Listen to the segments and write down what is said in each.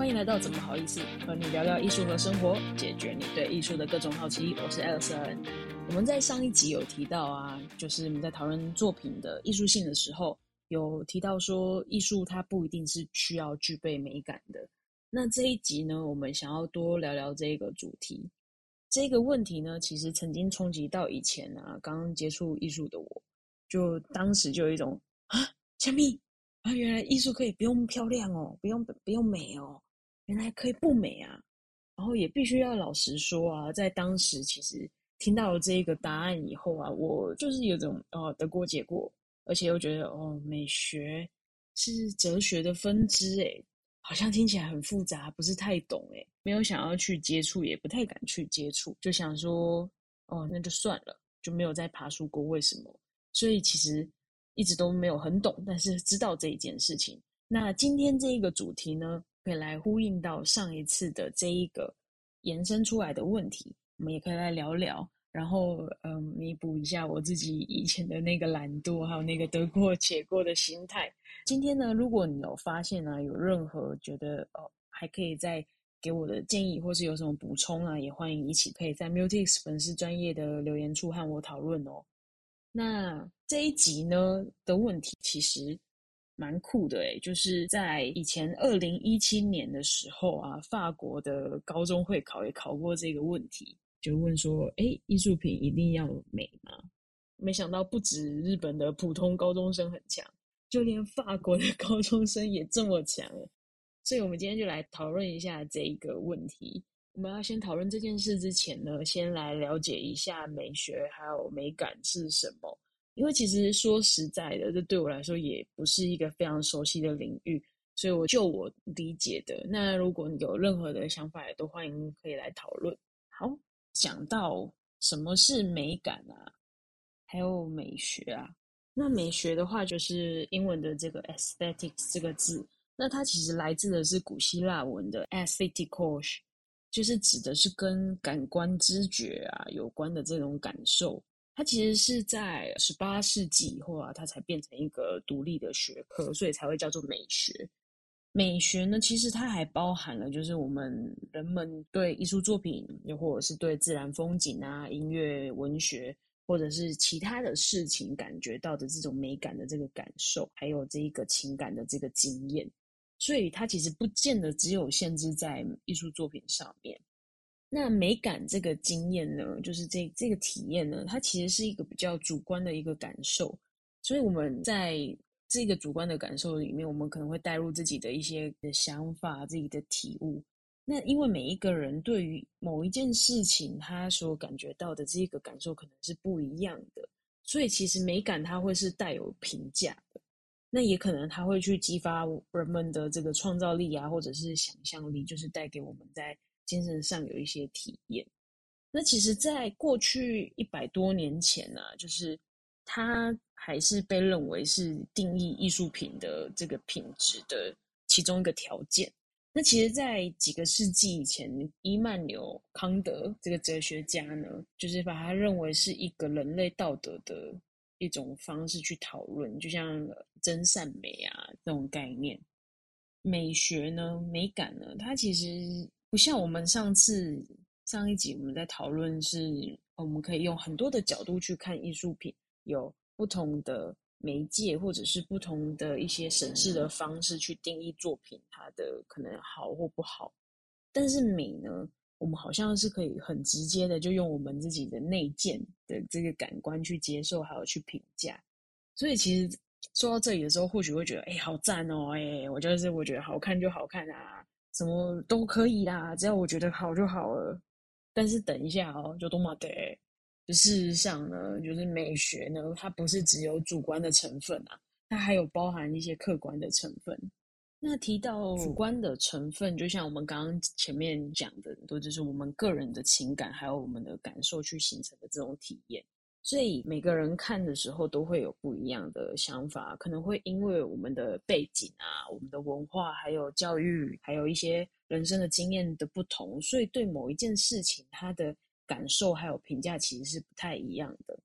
欢迎来到怎么好意思和你聊聊艺术和生活，解决你对艺术的各种好奇。我是 Alison。我们在上一集有提到啊，就是我们在讨论作品的艺术性的时候，有提到说艺术它不一定是需要具备美感的。那这一集呢，我们想要多聊聊这个主题。这个问题呢，其实曾经冲击到以前啊，刚刚接触艺术的我，就当时就有一种啊，小蜜啊，原来艺术可以不用漂亮哦，不用不用美哦，原来可以不美啊。然后也必须要老实说啊，在当时其实听到了这个答案以后啊，我就是有种哦得过且过，而且又觉得哦，美学是哲学的分支诶，好像听起来很复杂，不是太懂诶，没有想要去接触，也不太敢去接触，就想说哦，那就算了，就没有再爬出过为什么。所以其实一直都没有很懂，但是知道这一件事情。那今天这一个主题呢，可以来呼应到上一次的这一个延伸出来的问题，我们也可以来聊聊，然后嗯，弥补一下我自己以前的那个懒惰，还有那个得过且过的心态。今天呢，如果你有发现啊，有任何觉得哦，还可以再给我的建议，或是有什么补充啊，也欢迎一起可以在 Mutix 粉丝专业的留言处和我讨论哦。那这一集呢的问题其实蛮酷的诶，就是在以前二零一七年的时候啊，法国的高中会考也考过这个问题，就问说：哎，艺术品一定要美吗？没想到不止日本的普通高中生很强，就连法国的高中生也这么强。所以，我们今天就来讨论一下这一个问题。我们要先讨论这件事之前呢，先来了解一下美学还有美感是什么。因为其实说实在的，这对我来说也不是一个非常熟悉的领域，所以我就我理解的。那如果你有任何的想法，也都欢迎可以来讨论。好，讲到什么是美感啊，还有美学啊。那美学的话，就是英文的这个 aesthetics 这个字，那它其实来自的是古希腊文的 aesthetikos。就是指的是跟感官知觉啊有关的这种感受，它其实是在十八世纪以后啊，它才变成一个独立的学科，所以才会叫做美学。美学呢，其实它还包含了就是我们人们对艺术作品，又或者是对自然风景啊、音乐、文学，或者是其他的事情感觉到的这种美感的这个感受，还有这一个情感的这个经验。所以它其实不见得只有限制在艺术作品上面。那美感这个经验呢，就是这这个体验呢，它其实是一个比较主观的一个感受。所以我们在这个主观的感受里面，我们可能会带入自己的一些的想法、自己的体悟。那因为每一个人对于某一件事情，他所感觉到的这个感受可能是不一样的，所以其实美感它会是带有评价的。那也可能它会去激发人们的这个创造力啊，或者是想象力，就是带给我们在精神上有一些体验。那其实，在过去一百多年前呢，就是它还是被认为是定义艺术品的这个品质的其中一个条件。那其实，在几个世纪以前，伊曼纽康德这个哲学家呢，就是把它认为是一个人类道德的。一种方式去讨论，就像真善美啊这种概念。美学呢，美感呢，它其实不像我们上次上一集我们在讨论，是我们可以用很多的角度去看艺术品，有不同的媒介或者是不同的一些审视的方式去定义作品它的可能好或不好。但是美呢？我们好像是可以很直接的，就用我们自己的内建的这个感官去接受，还有去评价。所以其实说到这里的时候，或许会觉得，哎，好赞哦，哎，我就是我觉得好看就好看啊，什么都可以啦，只要我觉得好就好了。但是等一下哦，就多么的，就事实上呢，就是美学呢，它不是只有主观的成分啊，它还有包含一些客观的成分。那提到主观的成分，就像我们刚刚前面讲的，都就是我们个人的情感，还有我们的感受去形成的这种体验。所以每个人看的时候都会有不一样的想法，可能会因为我们的背景啊、我们的文化、还有教育，还有一些人生的经验的不同，所以对某一件事情，他的感受还有评价其实是不太一样的。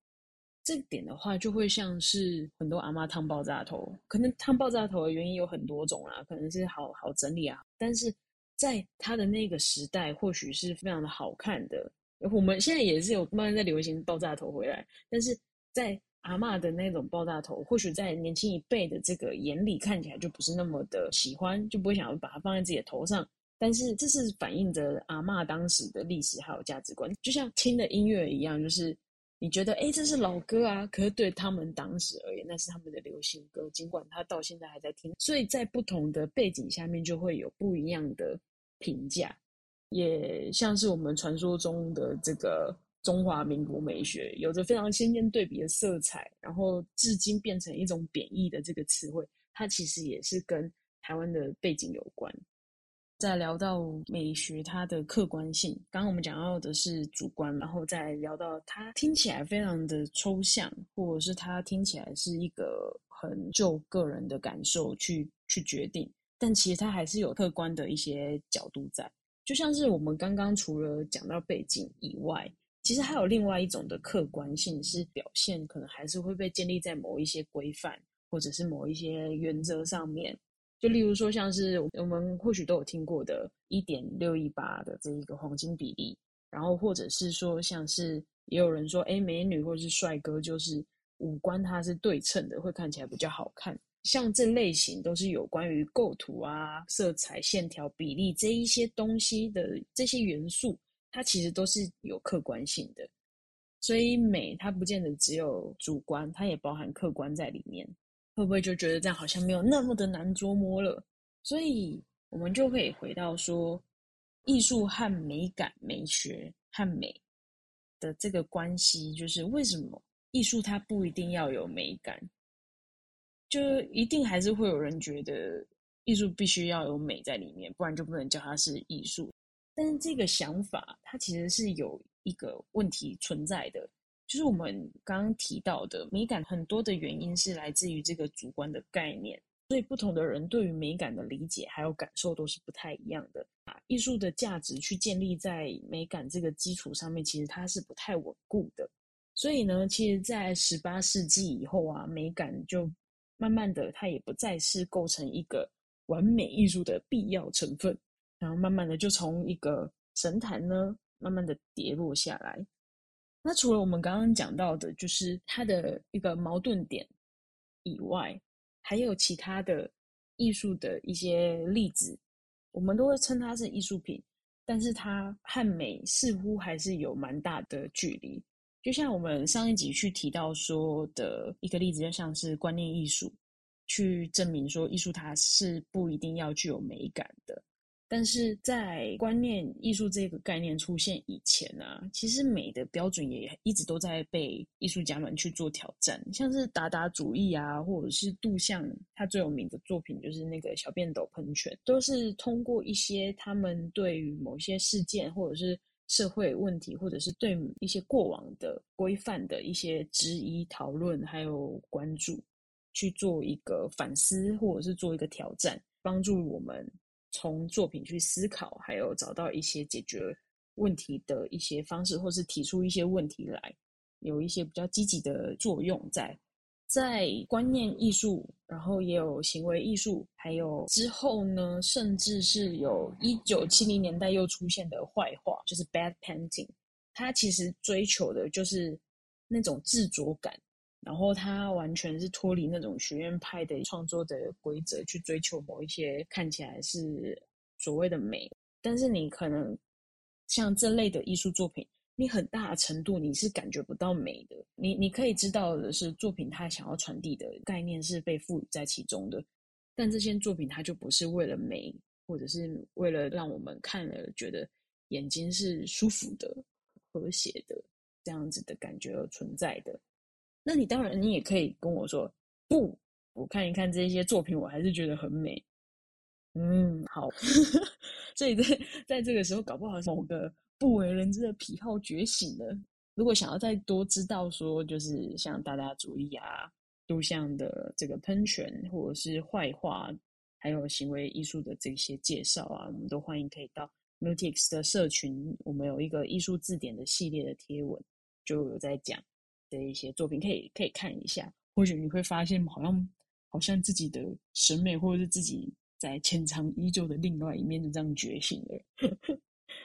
这点的话，就会像是很多阿妈烫爆炸头，可能烫爆炸头的原因有很多种啦，可能是好好整理啊，但是在他的那个时代，或许是非常的好看的。我们现在也是有慢慢在流行爆炸头回来，但是在阿嬷的那种爆炸头，或许在年轻一辈的这个眼里看起来就不是那么的喜欢，就不会想要把它放在自己的头上。但是这是反映着阿嬷当时的历史还有价值观，就像听的音乐一样，就是你觉得哎这是老歌啊，可是对他们当时而言，那是他们的流行歌，尽管他到现在还在听。所以在不同的背景下面，就会有不一样的评价。也像是我们传说中的这个中华民国美学，有着非常鲜艳对比的色彩，然后至今变成一种贬义的这个词汇，它其实也是跟台湾的背景有关。再聊到美学它的客观性，刚刚我们讲到的是主观，然后再聊到它听起来非常的抽象，或者是它听起来是一个很就个人的感受去去决定，但其实它还是有客观的一些角度在。就像是我们刚刚除了讲到背景以外，其实还有另外一种的客观性是表现，可能还是会被建立在某一些规范或者是某一些原则上面。就例如说，像是我们或许都有听过的一点六一八的这一个黄金比例，然后或者是说，像是也有人说，哎，美女或者是帅哥就是五官它是对称的，会看起来比较好看。像这类型都是有关于构图啊、色彩、线条、比例这一些东西的这些元素，它其实都是有客观性的。所以美它不见得只有主观，它也包含客观在里面。会不会就觉得这样好像没有那么的难捉摸了？所以我们就可以回到说，艺术和美感、美学和美的这个关系，就是为什么艺术它不一定要有美感？就一定还是会有人觉得艺术必须要有美在里面，不然就不能叫它是艺术。但是这个想法它其实是有一个问题存在的，就是我们刚刚提到的美感很多的原因是来自于这个主观的概念，所以不同的人对于美感的理解还有感受都是不太一样的。把艺术的价值去建立在美感这个基础上面，其实它是不太稳固的。所以呢，其实，在十八世纪以后啊，美感就慢慢的，它也不再是构成一个完美艺术的必要成分，然后慢慢的就从一个神坛呢，慢慢的跌落下来。那除了我们刚刚讲到的，就是它的一个矛盾点以外，还有其他的艺术的一些例子，我们都会称它是艺术品，但是它和美似乎还是有蛮大的距离。就像我们上一集去提到说的一个例子，就像是观念艺术，去证明说艺术它是不一定要具有美感的。但是在观念艺术这个概念出现以前啊，其实美的标准也一直都在被艺术家们去做挑战，像是达达主义啊，或者是杜象，他最有名的作品就是那个小便斗喷泉，都是通过一些他们对于某些事件或者是。社会问题，或者是对一些过往的规范的一些质疑、讨论，还有关注，去做一个反思，或者是做一个挑战，帮助我们从作品去思考，还有找到一些解决问题的一些方式，或是提出一些问题来，有一些比较积极的作用在。在观念艺术，然后也有行为艺术，还有之后呢，甚至是有一九七零年代又出现的坏画，就是 bad painting。它其实追求的就是那种自作感，然后它完全是脱离那种学院派的创作的规则，去追求某一些看起来是所谓的美。但是你可能像这类的艺术作品。你很大程度你是感觉不到美的，你你可以知道的是作品它想要传递的概念是被赋予在其中的，但这些作品它就不是为了美，或者是为了让我们看了觉得眼睛是舒服的、和谐的这样子的感觉而存在的。那你当然你也可以跟我说，不，我看一看这些作品，我还是觉得很美。嗯，好，所以在在这个时候，搞不好某个。不为人知的癖好觉醒了。如果想要再多知道说，就是像大家主义啊、录像的这个喷泉，或者是坏话，还有行为艺术的这些介绍啊，我们都欢迎可以到 Mutix 的社群。我们有一个艺术字典的系列的贴文，就有在讲的一些作品，可以可以看一下。或许你会发现，好像好像自己的审美或者是自己在潜藏已久的另外一面就这样觉醒了。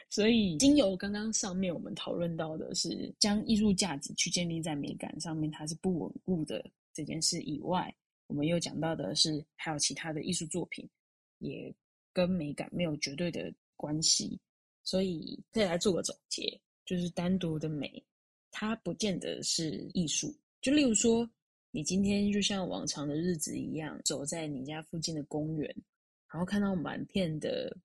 所以，经由刚刚上面我们讨论到的是将艺术价值去建立在美感上面，它是不稳固的这件事以外，我们又讲到的是还有其他的艺术作品也跟美感没有绝对的关系。所以，可以来做个总结，就是单独的美，它不见得是艺术。就例如说，你今天就像往常的日子一样，走在你家附近的公园，然后看到满片的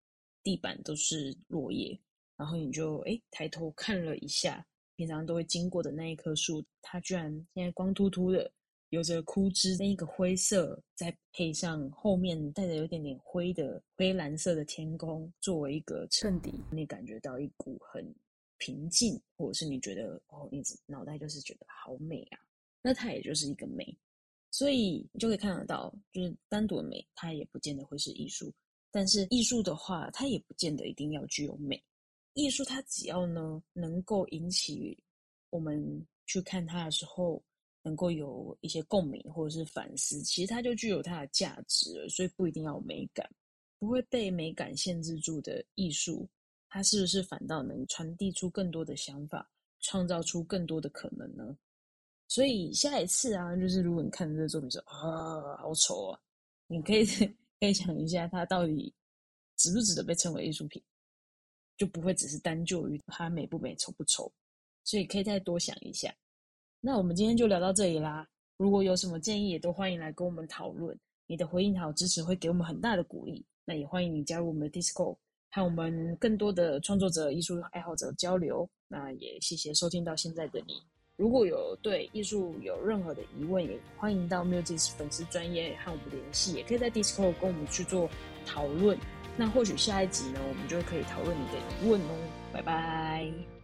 地板都是落叶。然后你就哎抬头看了一下，平常都会经过的那一棵树，它居然现在光秃秃的，有着枯枝，那一个灰色，再配上后面带着有点点灰的灰蓝色的天空，作为一个衬底，你感觉到一股很平静，或者是你觉得哦，你脑袋就是觉得好美啊，那它也就是一个美，所以你就可以看得到，就是单独的美，它也不见得会是艺术，但是艺术的话，它也不见得一定要具有美。艺术它只要呢能够引起我们去看它的时候，能够有一些共鸣或者是反思，其实它就具有它的价值了。所以不一定要美感，不会被美感限制住的艺术，它是不是反倒能传递出更多的想法，创造出更多的可能呢？所以下一次啊，就是如果你看这个作品说啊好丑啊，你可以 可以想一下，它到底值不值得被称为艺术品？就不会只是单就于它美不美、丑不丑，所以可以再多想一下。那我们今天就聊到这里啦。如果有什么建议，也都欢迎来跟我们讨论。你的回应还有支持会给我们很大的鼓励。那也欢迎你加入我们的 Discord，和我们更多的创作者、艺术爱好者交流。那也谢谢收听到现在的你。如果有对艺术有任何的疑问，也欢迎到 Music 粉丝专业和我们联系，也可以在 Discord 跟我们去做讨论。那或许下一集呢，我们就可以讨论你的疑问哦。拜拜。